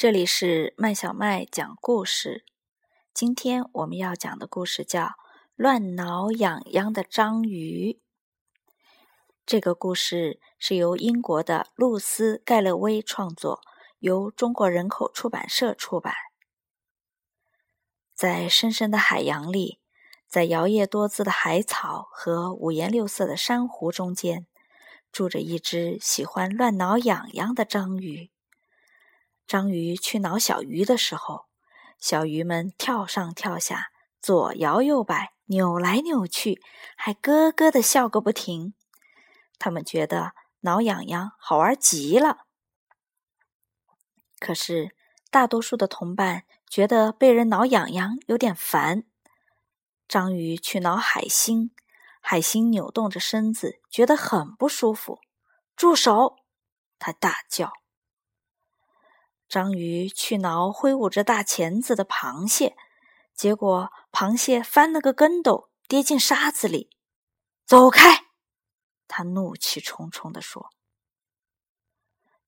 这里是麦小麦讲故事。今天我们要讲的故事叫《乱挠痒痒的章鱼》。这个故事是由英国的露丝·盖勒威创作，由中国人口出版社出版。在深深的海洋里，在摇曳多姿的海草和五颜六色的珊瑚中间，住着一只喜欢乱挠痒痒的章鱼。章鱼去挠小鱼的时候，小鱼们跳上跳下，左摇右摆，扭来扭去，还咯咯的笑个不停。他们觉得挠痒痒好玩极了。可是，大多数的同伴觉得被人挠痒痒有点烦。章鱼去挠海星，海星扭动着身子，觉得很不舒服。住手！他大叫。章鱼去挠挥舞着大钳子的螃蟹，结果螃蟹翻了个跟斗，跌进沙子里。走开！他怒气冲冲地说。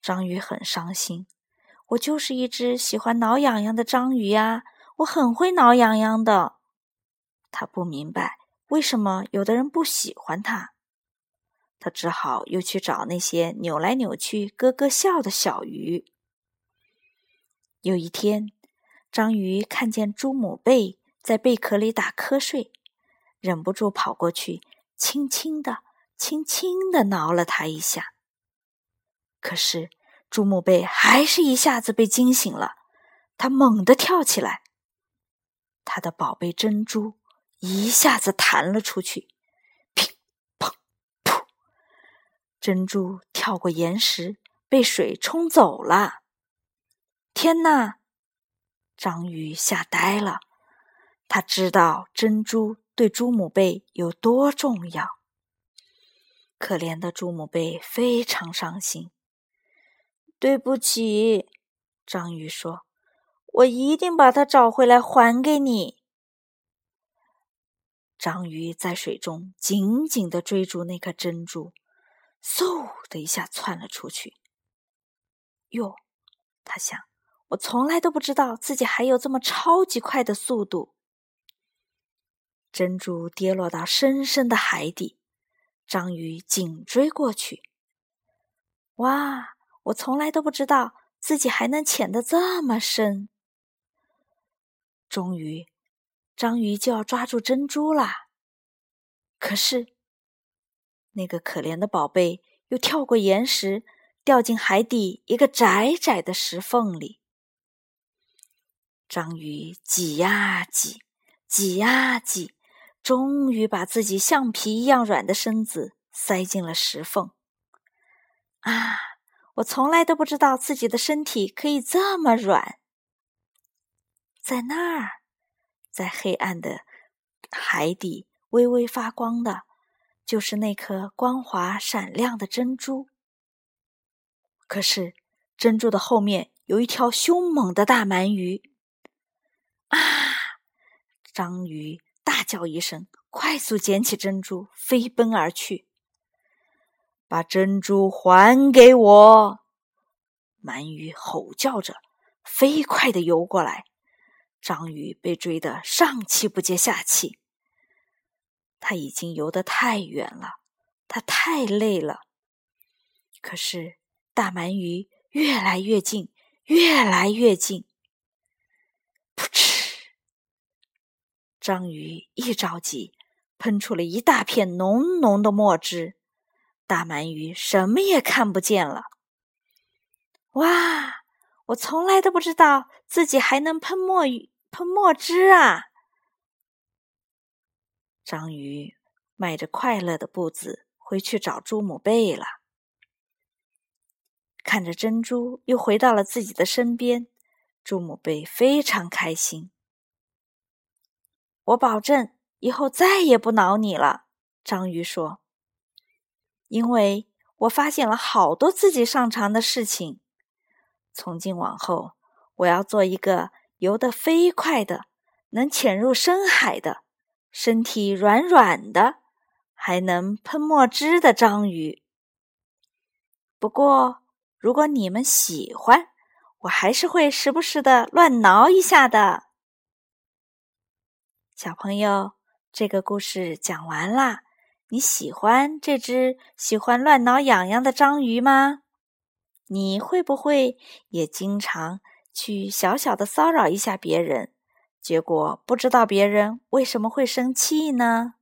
章鱼很伤心。我就是一只喜欢挠痒痒的章鱼呀，我很会挠痒痒的。他不明白为什么有的人不喜欢他。他只好又去找那些扭来扭去、咯咯笑的小鱼。有一天，章鱼看见朱母贝在贝壳里打瞌睡，忍不住跑过去，轻轻的、轻轻的挠了它一下。可是，朱母贝还是一下子被惊醒了，它猛地跳起来，它的宝贝珍珠一下子弹了出去，乒乓噗，珍珠跳过岩石，被水冲走了。天哪！章鱼吓呆了。他知道珍珠对朱母贝有多重要。可怜的朱母贝非常伤心。对不起，章鱼说：“我一定把它找回来还给你。”章鱼在水中紧紧的追逐那颗珍珠，嗖的一下窜了出去。哟，他想。我从来都不知道自己还有这么超级快的速度。珍珠跌落到深深的海底，章鱼紧追过去。哇！我从来都不知道自己还能潜得这么深。终于，章鱼就要抓住珍珠啦。可是，那个可怜的宝贝又跳过岩石，掉进海底一个窄窄的石缝里。章鱼挤呀挤，挤呀挤，终于把自己橡皮一样软的身子塞进了石缝。啊！我从来都不知道自己的身体可以这么软。在那儿，在黑暗的海底微微发光的，就是那颗光滑闪亮的珍珠。可是，珍珠的后面有一条凶猛的大鳗鱼。章鱼大叫一声，快速捡起珍珠，飞奔而去。把珍珠还给我！鳗鱼吼叫着，飞快的游过来。章鱼被追得上气不接下气。他已经游得太远了，他太累了。可是大鳗鱼越来越近，越来越近。章鱼一着急，喷出了一大片浓浓的墨汁，大鳗鱼什么也看不见了。哇！我从来都不知道自己还能喷墨鱼、喷墨汁啊！章鱼迈着快乐的步子回去找朱母贝了。看着珍珠又回到了自己的身边，朱母贝非常开心。我保证以后再也不挠你了，章鱼说。因为我发现了好多自己擅长的事情。从今往后，我要做一个游得飞快的、能潜入深海的、身体软软的、还能喷墨汁的章鱼。不过，如果你们喜欢，我还是会时不时的乱挠一下的。小朋友，这个故事讲完啦。你喜欢这只喜欢乱挠痒痒的章鱼吗？你会不会也经常去小小的骚扰一下别人，结果不知道别人为什么会生气呢？